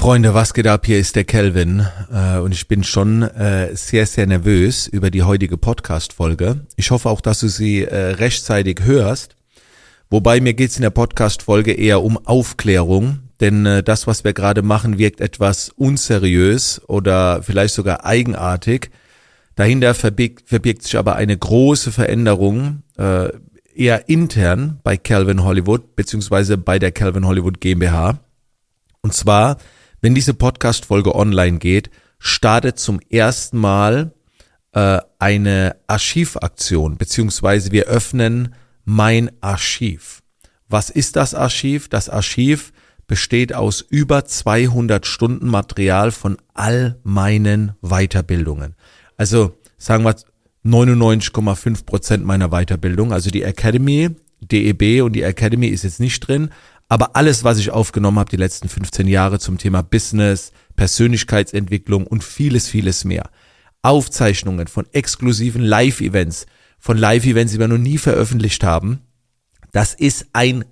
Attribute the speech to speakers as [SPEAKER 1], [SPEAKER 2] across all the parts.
[SPEAKER 1] Freunde, was geht ab? Hier ist der Kelvin äh, und ich bin schon äh, sehr, sehr nervös über die heutige Podcast-Folge. Ich hoffe auch, dass du sie äh, rechtzeitig hörst. Wobei mir geht's in der Podcast-Folge eher um Aufklärung, denn äh, das, was wir gerade machen, wirkt etwas unseriös oder vielleicht sogar eigenartig. Dahinter verbirgt, verbirgt sich aber eine große Veränderung, äh, eher intern bei Calvin Hollywood, beziehungsweise bei der Calvin Hollywood GmbH. Und zwar wenn diese Podcast-Folge online geht, startet zum ersten Mal äh, eine Archivaktion, beziehungsweise wir öffnen mein Archiv. Was ist das Archiv? Das Archiv besteht aus über 200 Stunden Material von all meinen Weiterbildungen. Also sagen wir 99,5 Prozent meiner Weiterbildung. Also die Academy, DEB und die Academy ist jetzt nicht drin, aber alles, was ich aufgenommen habe die letzten 15 Jahre zum Thema Business, Persönlichkeitsentwicklung und vieles, vieles mehr. Aufzeichnungen von exklusiven Live-Events, von Live-Events, die wir noch nie veröffentlicht haben. Das ist ein,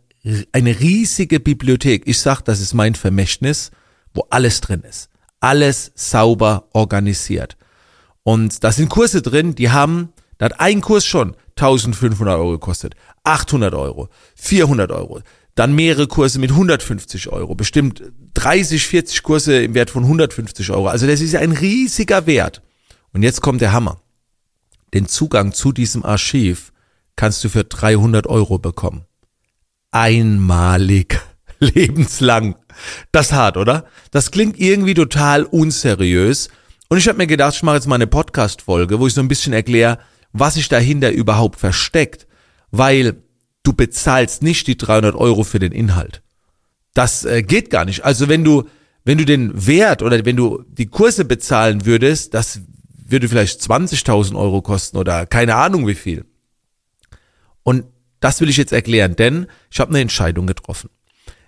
[SPEAKER 1] eine riesige Bibliothek. Ich sag, das ist mein Vermächtnis, wo alles drin ist. Alles sauber organisiert. Und da sind Kurse drin, die haben, da hat ein Kurs schon 1500 Euro gekostet, 800 Euro, 400 Euro, dann mehrere Kurse mit 150 Euro, bestimmt 30, 40 Kurse im Wert von 150 Euro. Also das ist ein riesiger Wert. Und jetzt kommt der Hammer. Den Zugang zu diesem Archiv kannst du für 300 Euro bekommen. Einmalig, lebenslang. Das hart, oder? Das klingt irgendwie total unseriös. Und ich habe mir gedacht, ich mache jetzt mal eine Podcast-Folge, wo ich so ein bisschen erkläre, was sich dahinter überhaupt versteckt. Weil du bezahlst nicht die 300 Euro für den Inhalt. Das äh, geht gar nicht. Also wenn du, wenn du den Wert oder wenn du die Kurse bezahlen würdest, das würde vielleicht 20.000 Euro kosten oder keine Ahnung wie viel. Und das will ich jetzt erklären, denn ich habe eine Entscheidung getroffen.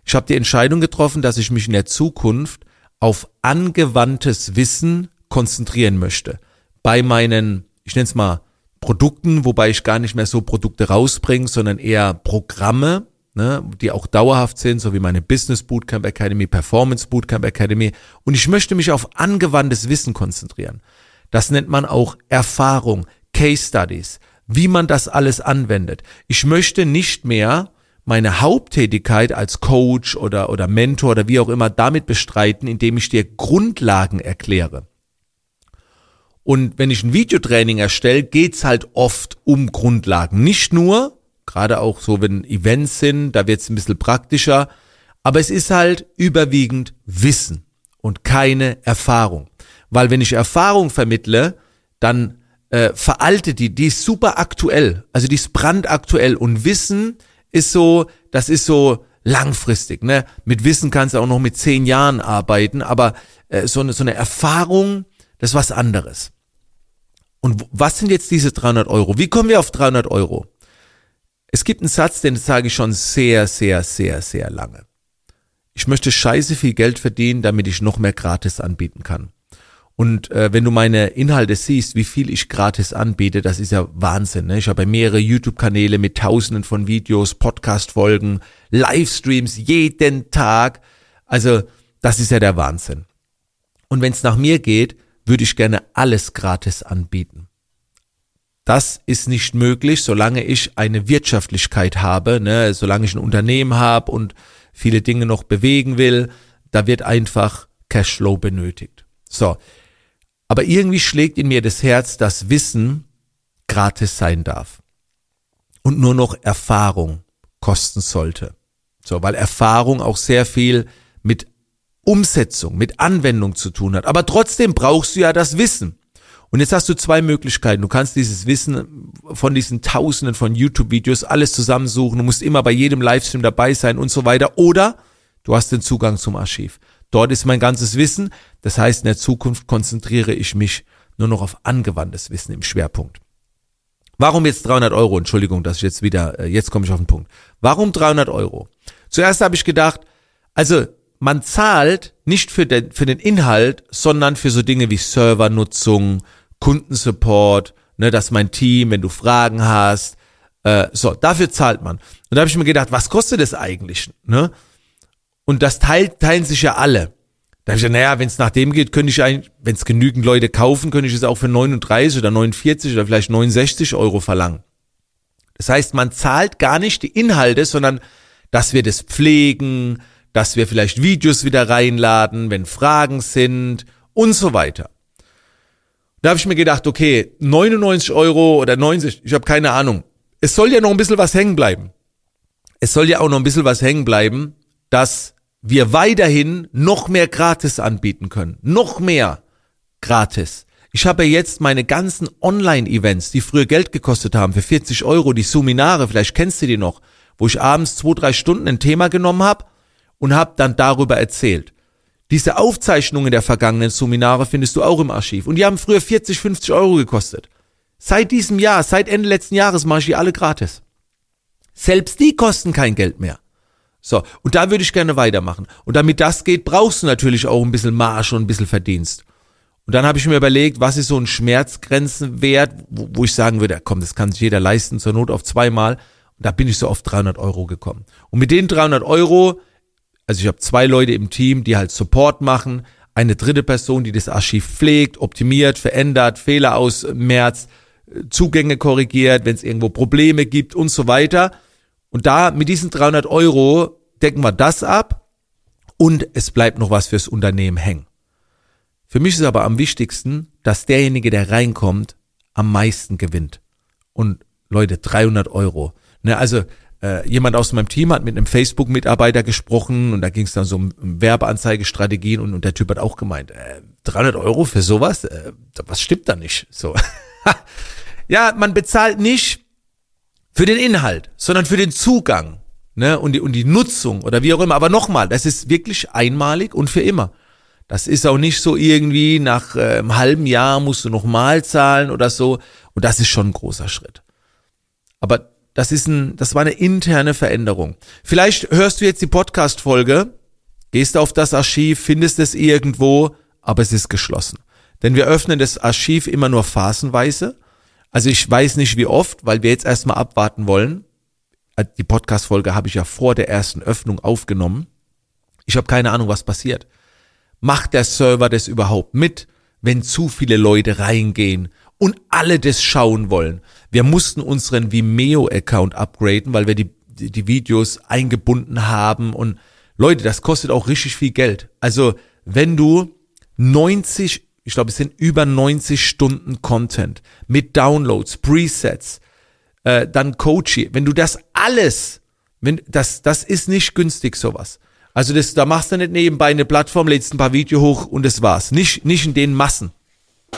[SPEAKER 1] Ich habe die Entscheidung getroffen, dass ich mich in der Zukunft auf angewandtes Wissen konzentrieren möchte. Bei meinen, ich nenne es mal, Produkten, wobei ich gar nicht mehr so Produkte rausbringe, sondern eher Programme, ne, die auch dauerhaft sind, so wie meine Business Bootcamp Academy, Performance Bootcamp Academy. Und ich möchte mich auf angewandtes Wissen konzentrieren. Das nennt man auch Erfahrung, Case Studies, wie man das alles anwendet. Ich möchte nicht mehr meine Haupttätigkeit als Coach oder, oder Mentor oder wie auch immer damit bestreiten, indem ich dir Grundlagen erkläre. Und wenn ich ein Videotraining erstelle, geht's halt oft um Grundlagen. Nicht nur, gerade auch so, wenn Events sind, da wird's ein bisschen praktischer, aber es ist halt überwiegend Wissen und keine Erfahrung. Weil wenn ich Erfahrung vermittle, dann äh, veraltet die, die ist super aktuell, also die ist brandaktuell und Wissen ist so, das ist so langfristig, ne? Mit Wissen kannst du auch noch mit zehn Jahren arbeiten, aber äh, so, eine, so eine Erfahrung, das ist was anderes. Und was sind jetzt diese 300 Euro? Wie kommen wir auf 300 Euro? Es gibt einen Satz, den sage ich schon sehr, sehr, sehr, sehr lange. Ich möchte scheiße viel Geld verdienen, damit ich noch mehr gratis anbieten kann. Und äh, wenn du meine Inhalte siehst, wie viel ich gratis anbiete, das ist ja Wahnsinn. Ne? Ich habe mehrere YouTube-Kanäle mit Tausenden von Videos, Podcast-Folgen, Livestreams jeden Tag. Also das ist ja der Wahnsinn. Und wenn es nach mir geht, würde ich gerne alles gratis anbieten. Das ist nicht möglich, solange ich eine Wirtschaftlichkeit habe, ne, solange ich ein Unternehmen habe und viele Dinge noch bewegen will, da wird einfach Cashflow benötigt. So. Aber irgendwie schlägt in mir das Herz, dass Wissen gratis sein darf. Und nur noch Erfahrung kosten sollte. So, weil Erfahrung auch sehr viel mit Umsetzung, mit Anwendung zu tun hat. Aber trotzdem brauchst du ja das Wissen. Und jetzt hast du zwei Möglichkeiten. Du kannst dieses Wissen von diesen Tausenden von YouTube-Videos alles zusammensuchen. Du musst immer bei jedem Livestream dabei sein und so weiter. Oder du hast den Zugang zum Archiv. Dort ist mein ganzes Wissen. Das heißt, in der Zukunft konzentriere ich mich nur noch auf angewandtes Wissen im Schwerpunkt. Warum jetzt 300 Euro? Entschuldigung, dass ich jetzt wieder, äh, jetzt komme ich auf den Punkt. Warum 300 Euro? Zuerst habe ich gedacht, also man zahlt nicht für den, für den Inhalt, sondern für so Dinge wie Servernutzung, Kundensupport, ne, dass mein Team, wenn du Fragen hast, äh, so, dafür zahlt man. Und da habe ich mir gedacht, was kostet das eigentlich? Ne? Und das teilt, teilen sich ja alle. Da habe ich gesagt, naja, wenn es nach dem geht, könnte ich eigentlich, wenn es genügend Leute kaufen, könnte ich es auch für 39 oder 49 oder vielleicht 69 Euro verlangen. Das heißt, man zahlt gar nicht die Inhalte, sondern dass wir das pflegen, dass wir vielleicht Videos wieder reinladen, wenn Fragen sind und so weiter. Da habe ich mir gedacht, okay, 99 Euro oder 90, ich habe keine Ahnung. Es soll ja noch ein bisschen was hängen bleiben. Es soll ja auch noch ein bisschen was hängen bleiben, dass wir weiterhin noch mehr gratis anbieten können. Noch mehr gratis. Ich habe jetzt meine ganzen Online-Events, die früher Geld gekostet haben, für 40 Euro, die Seminare, vielleicht kennst du die noch, wo ich abends zwei, drei Stunden ein Thema genommen habe und habe dann darüber erzählt. Diese Aufzeichnungen der vergangenen Seminare findest du auch im Archiv. Und die haben früher 40, 50 Euro gekostet. Seit diesem Jahr, seit Ende letzten Jahres mache ich die alle gratis. Selbst die kosten kein Geld mehr. So, und da würde ich gerne weitermachen. Und damit das geht, brauchst du natürlich auch ein bisschen Marsch und ein bisschen Verdienst. Und dann habe ich mir überlegt, was ist so ein Schmerzgrenzenwert, wo, wo ich sagen würde, komm, das kann sich jeder leisten, zur Not auf zweimal. Und da bin ich so auf 300 Euro gekommen. Und mit den 300 Euro also ich habe zwei Leute im Team, die halt Support machen, eine dritte Person, die das Archiv pflegt, optimiert, verändert, Fehler ausmerzt, Zugänge korrigiert, wenn es irgendwo Probleme gibt und so weiter. Und da mit diesen 300 Euro decken wir das ab und es bleibt noch was fürs Unternehmen hängen. Für mich ist aber am wichtigsten, dass derjenige, der reinkommt, am meisten gewinnt. Und Leute, 300 Euro. Ne, also äh, jemand aus meinem Team hat mit einem Facebook-Mitarbeiter gesprochen und da ging es dann so um Werbeanzeigestrategien und, und der Typ hat auch gemeint, äh, 300 Euro für sowas, äh, was stimmt da nicht? So, ja, man bezahlt nicht für den Inhalt, sondern für den Zugang ne, und die und die Nutzung oder wie auch immer. Aber nochmal, das ist wirklich einmalig und für immer. Das ist auch nicht so irgendwie nach äh, einem halben Jahr musst du nochmal zahlen oder so. Und das ist schon ein großer Schritt. Aber das ist ein, das war eine interne Veränderung. Vielleicht hörst du jetzt die Podcast-Folge, gehst auf das Archiv, findest es irgendwo, aber es ist geschlossen. Denn wir öffnen das Archiv immer nur phasenweise. Also ich weiß nicht wie oft, weil wir jetzt erstmal abwarten wollen. Äh, die Podcast-Folge habe ich ja vor der ersten Öffnung aufgenommen. Ich habe keine Ahnung, was passiert. Macht der Server das überhaupt mit, wenn zu viele Leute reingehen und alle das schauen wollen? Wir mussten unseren Vimeo-Account upgraden, weil wir die, die, Videos eingebunden haben. Und Leute, das kostet auch richtig viel Geld. Also, wenn du 90, ich glaube, es sind über 90 Stunden Content mit Downloads, Presets, äh, dann Coaching, wenn du das alles, wenn, das, das ist nicht günstig, sowas. Also das, da machst du nicht nebenbei eine Plattform, lädst ein paar Video hoch und das war's. Nicht, nicht in den Massen.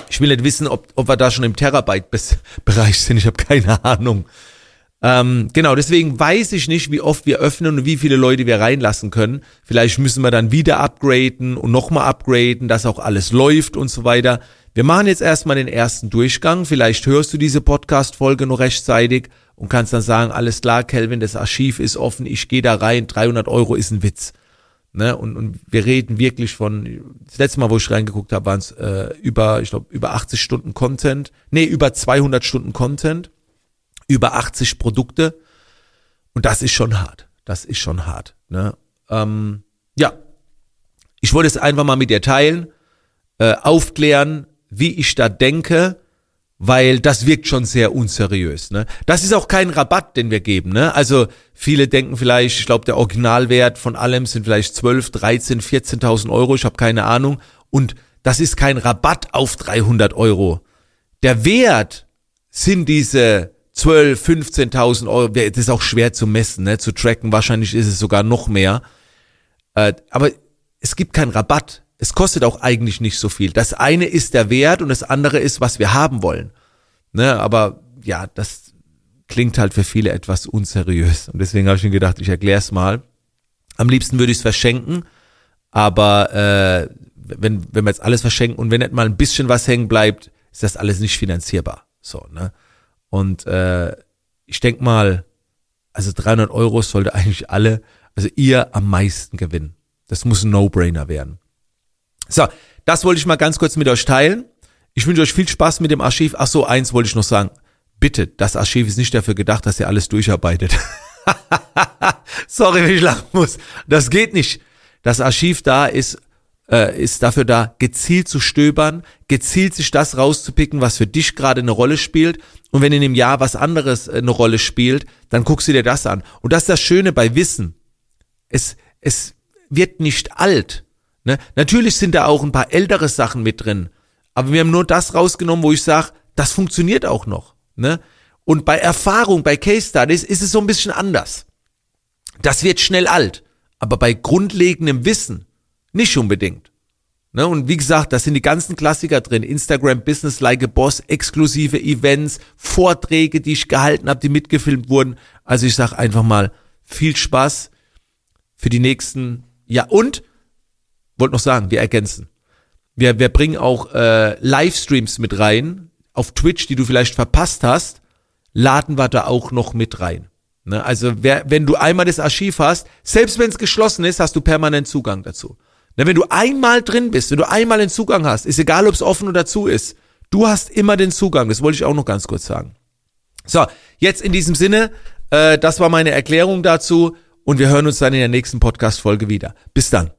[SPEAKER 1] Ich will nicht wissen, ob, ob wir da schon im Terabyte-Bereich sind. Ich habe keine Ahnung. Ähm, genau, deswegen weiß ich nicht, wie oft wir öffnen und wie viele Leute wir reinlassen können. Vielleicht müssen wir dann wieder upgraden und nochmal upgraden, dass auch alles läuft und so weiter. Wir machen jetzt erstmal den ersten Durchgang. Vielleicht hörst du diese Podcast-Folge noch rechtzeitig und kannst dann sagen, alles klar, Kelvin, das Archiv ist offen, ich gehe da rein, 300 Euro ist ein Witz. Ne? Und, und wir reden wirklich von, das letzte Mal, wo ich reingeguckt habe, waren es äh, über, ich glaube, über 80 Stunden Content. Nee, über 200 Stunden Content, über 80 Produkte. Und das ist schon hart. Das ist schon hart. Ne? Ähm, ja, ich wollte es einfach mal mit dir teilen, äh, aufklären, wie ich da denke weil das wirkt schon sehr unseriös. Ne? Das ist auch kein Rabatt, den wir geben. Ne? Also viele denken vielleicht, ich glaube, der Originalwert von allem sind vielleicht 12, 13, 14.000 Euro, ich habe keine Ahnung. Und das ist kein Rabatt auf 300 Euro. Der Wert sind diese 12, 15.000 Euro. Das ist auch schwer zu messen, ne? zu tracken. Wahrscheinlich ist es sogar noch mehr. Äh, aber es gibt keinen Rabatt. Es kostet auch eigentlich nicht so viel. Das eine ist der Wert und das andere ist, was wir haben wollen. Ne, aber ja, das klingt halt für viele etwas unseriös. Und deswegen habe ich mir gedacht, ich erkläre es mal. Am liebsten würde ich es verschenken, aber äh, wenn, wenn wir jetzt alles verschenken und wenn nicht mal ein bisschen was hängen bleibt, ist das alles nicht finanzierbar. So, ne? Und äh, ich denke mal, also 300 Euro sollte eigentlich alle, also ihr am meisten gewinnen. Das muss ein No-Brainer werden. So, das wollte ich mal ganz kurz mit euch teilen. Ich wünsche euch viel Spaß mit dem Archiv. Ach so, eins wollte ich noch sagen. Bitte, das Archiv ist nicht dafür gedacht, dass ihr alles durcharbeitet. Sorry, wenn ich lachen muss. Das geht nicht. Das Archiv da ist äh, ist dafür da, gezielt zu stöbern, gezielt sich das rauszupicken, was für dich gerade eine Rolle spielt. Und wenn in dem Jahr was anderes äh, eine Rolle spielt, dann guckst du dir das an. Und das ist das Schöne bei Wissen. Es, es wird nicht alt. Ne? Natürlich sind da auch ein paar ältere Sachen mit drin. Aber wir haben nur das rausgenommen, wo ich sage, das funktioniert auch noch. Ne? Und bei Erfahrung, bei Case Studies ist es so ein bisschen anders. Das wird schnell alt. Aber bei grundlegendem Wissen nicht unbedingt. Ne? Und wie gesagt, da sind die ganzen Klassiker drin. Instagram Business Like a Boss, exklusive Events, Vorträge, die ich gehalten habe, die mitgefilmt wurden. Also ich sage einfach mal, viel Spaß für die nächsten, ja und, wollte noch sagen, wir ergänzen. Wir, wir bringen auch äh, Livestreams mit rein auf Twitch, die du vielleicht verpasst hast, laden wir da auch noch mit rein. Ne? Also wer, wenn du einmal das Archiv hast, selbst wenn es geschlossen ist, hast du permanent Zugang dazu. Ne? Wenn du einmal drin bist, wenn du einmal den Zugang hast, ist egal, ob es offen oder zu ist, du hast immer den Zugang. Das wollte ich auch noch ganz kurz sagen. So, jetzt in diesem Sinne, äh, das war meine Erklärung dazu und wir hören uns dann in der nächsten Podcast-Folge wieder. Bis dann.